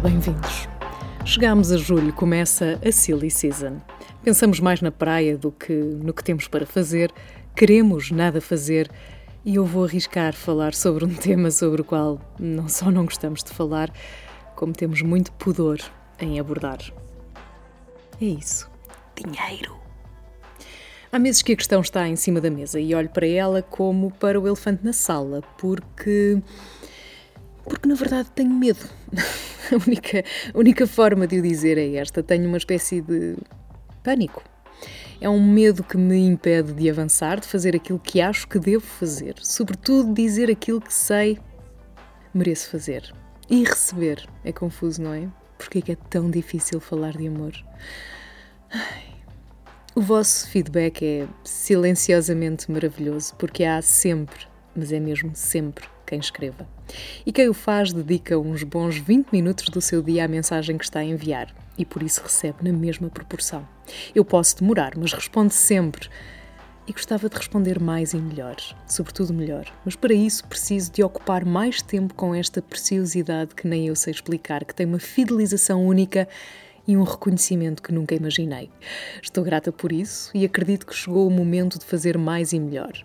Bem-vindos. Chegamos a julho, começa a Silly Season. Pensamos mais na praia do que no que temos para fazer, queremos nada fazer e eu vou arriscar falar sobre um tema sobre o qual não só não gostamos de falar, como temos muito pudor em abordar. É isso. Dinheiro. Há meses que a questão está em cima da mesa e olho para ela como para o elefante na sala, porque. Porque na verdade tenho medo. a, única, única forma de o dizer é esta: tenho uma espécie de pânico. É um medo que me impede de avançar, de fazer aquilo que acho que devo fazer, sobretudo dizer aquilo que sei mereço fazer. E receber. É confuso, não é? Porque é que é tão difícil falar de amor? Ai. O vosso feedback é silenciosamente maravilhoso, porque há sempre, mas é mesmo sempre, quem escreva. E quem o faz dedica uns bons 20 minutos do seu dia à mensagem que está a enviar e por isso recebe na mesma proporção. Eu posso demorar, mas responde sempre. E gostava de responder mais e melhor, sobretudo melhor. Mas para isso preciso de ocupar mais tempo com esta preciosidade que nem eu sei explicar, que tem uma fidelização única e um reconhecimento que nunca imaginei. Estou grata por isso e acredito que chegou o momento de fazer mais e melhor.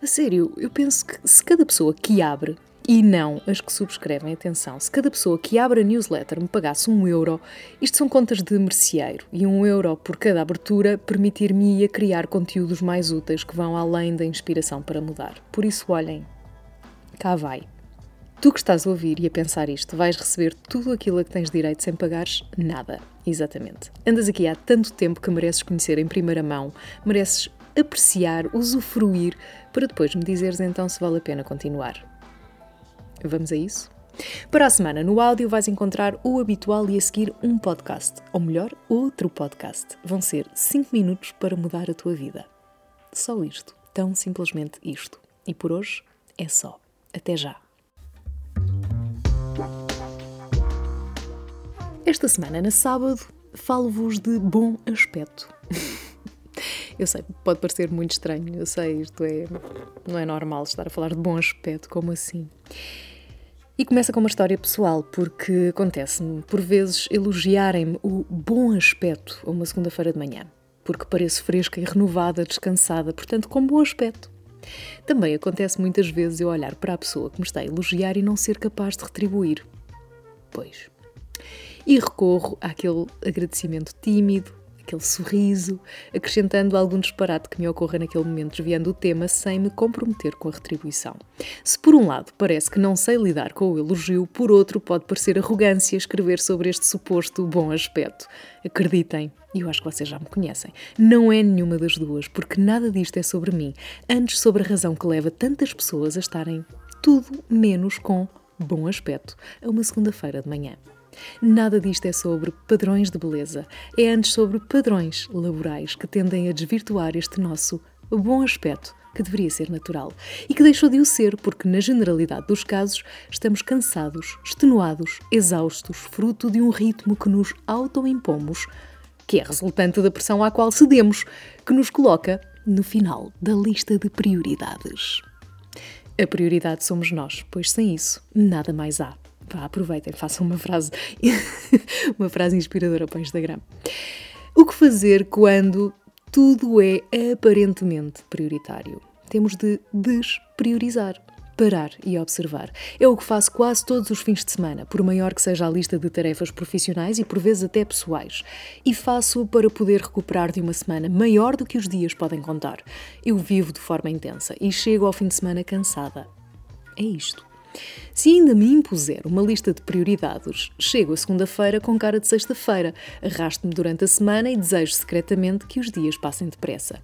A sério, eu penso que se cada pessoa que abre e não as que subscrevem, atenção, se cada pessoa que abre a newsletter me pagasse um euro, isto são contas de merceeiro, e um euro por cada abertura permitir-me a criar conteúdos mais úteis que vão além da inspiração para mudar. Por isso, olhem, cá vai. Tu que estás a ouvir e a pensar isto, vais receber tudo aquilo a que tens direito sem pagares nada. Exatamente. Andas aqui há tanto tempo que mereces conhecer em primeira mão, mereces apreciar, usufruir, para depois me dizeres então se vale a pena continuar. Vamos a isso? Para a semana, no áudio vais encontrar o habitual e a seguir um podcast, ou melhor, outro podcast. Vão ser 5 minutos para mudar a tua vida. Só isto, tão simplesmente isto. E por hoje é só. Até já! Esta semana, na sábado, falo-vos de bom aspecto. Eu sei, pode parecer muito estranho, eu sei, isto é, não é normal estar a falar de bom aspecto, como assim? E começa com uma história pessoal, porque acontece-me, por vezes, elogiarem-me o bom aspecto a uma segunda-feira de manhã, porque pareço fresca e renovada, descansada, portanto, com bom aspecto. Também acontece muitas vezes eu olhar para a pessoa que me está a elogiar e não ser capaz de retribuir. Pois, e recorro àquele agradecimento tímido, aquele sorriso, acrescentando algum disparate que me ocorra naquele momento, desviando o tema sem me comprometer com a retribuição. Se por um lado parece que não sei lidar com o elogio, por outro pode parecer arrogância escrever sobre este suposto bom aspecto. Acreditem, e eu acho que vocês já me conhecem, não é nenhuma das duas, porque nada disto é sobre mim, antes sobre a razão que leva tantas pessoas a estarem tudo menos com bom aspecto a uma segunda-feira de manhã. Nada disto é sobre padrões de beleza, é antes sobre padrões laborais que tendem a desvirtuar este nosso bom aspecto que deveria ser natural e que deixou de o ser porque, na generalidade dos casos, estamos cansados, extenuados, exaustos, fruto de um ritmo que nos autoimpomos, que é resultante da pressão à qual cedemos, que nos coloca no final da lista de prioridades. A prioridade somos nós, pois sem isso nada mais há. Pá, aproveitem, façam uma frase, uma frase inspiradora para o Instagram. O que fazer quando tudo é aparentemente prioritário? Temos de despriorizar parar e observar. É o que faço quase todos os fins de semana, por maior que seja a lista de tarefas profissionais e por vezes até pessoais. E faço para poder recuperar de uma semana maior do que os dias podem contar. Eu vivo de forma intensa e chego ao fim de semana cansada. É isto. Se ainda me impuser uma lista de prioridades, chego a segunda-feira com cara de sexta-feira, arrasto-me durante a semana e desejo secretamente que os dias passem depressa.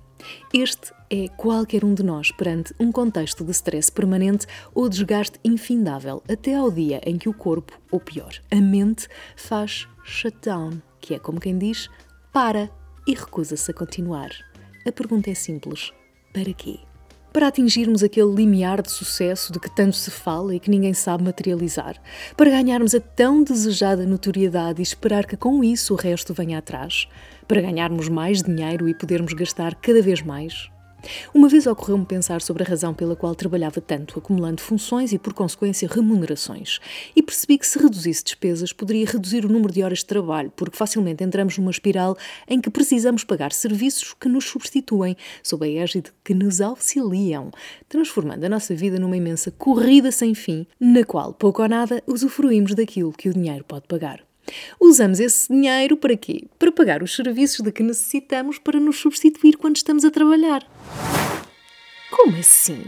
Este é qualquer um de nós perante um contexto de stress permanente ou desgaste infindável, até ao dia em que o corpo, ou pior, a mente, faz shutdown, que é como quem diz, para e recusa-se a continuar. A pergunta é simples: para quê? Para atingirmos aquele limiar de sucesso de que tanto se fala e que ninguém sabe materializar, para ganharmos a tão desejada notoriedade e esperar que com isso o resto venha atrás, para ganharmos mais dinheiro e podermos gastar cada vez mais? Uma vez ocorreu-me pensar sobre a razão pela qual trabalhava tanto, acumulando funções e, por consequência, remunerações. E percebi que se reduzisse despesas, poderia reduzir o número de horas de trabalho, porque facilmente entramos numa espiral em que precisamos pagar serviços que nos substituem, sob a égide que nos auxiliam, transformando a nossa vida numa imensa corrida sem fim, na qual, pouco ou nada, usufruímos daquilo que o dinheiro pode pagar. Usamos esse dinheiro para quê? Para pagar os serviços de que necessitamos para nos substituir quando estamos a trabalhar. Como assim?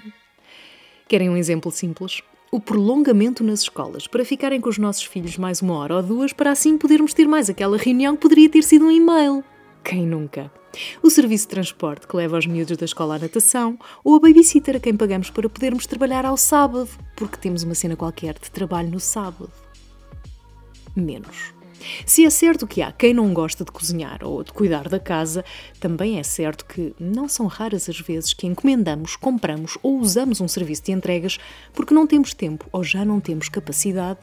Querem um exemplo simples? O prolongamento nas escolas, para ficarem com os nossos filhos mais uma hora ou duas, para assim podermos ter mais aquela reunião que poderia ter sido um e-mail. Quem nunca? O serviço de transporte que leva os miúdos da escola à natação, ou a babysitter a quem pagamos para podermos trabalhar ao sábado, porque temos uma cena qualquer de trabalho no sábado menos. Se é certo que há quem não gosta de cozinhar ou de cuidar da casa, também é certo que não são raras as vezes que encomendamos, compramos ou usamos um serviço de entregas porque não temos tempo ou já não temos capacidade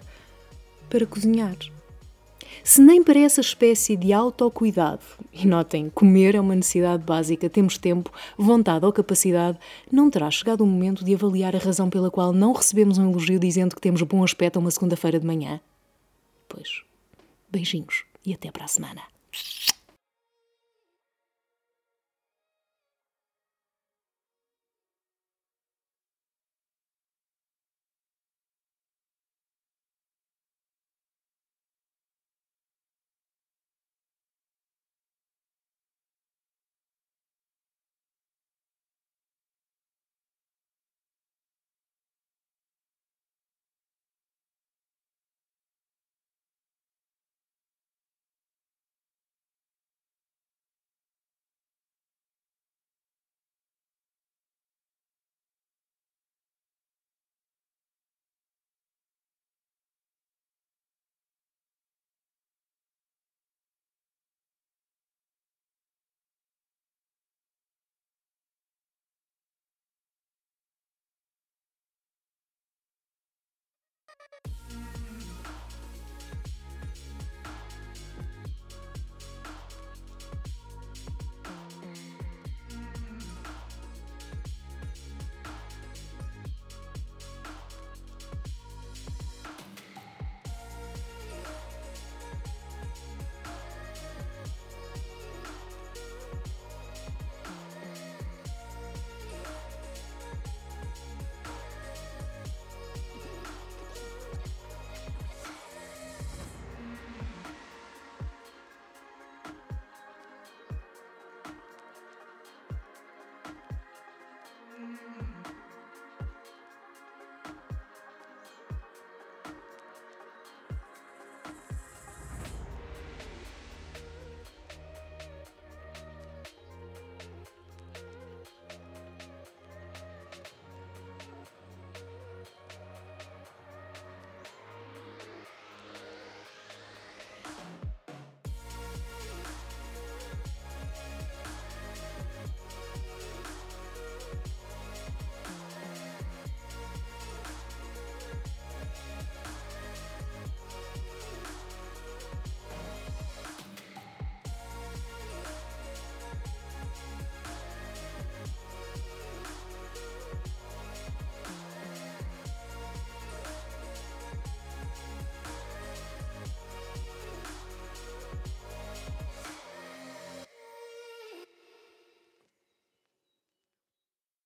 para cozinhar. Se nem para essa espécie de autocuidado, e notem, comer é uma necessidade básica, temos tempo, vontade ou capacidade, não terá chegado o momento de avaliar a razão pela qual não recebemos um elogio dizendo que temos bom aspecto a uma segunda-feira de manhã? Pois, beijinhos e até para a semana. え?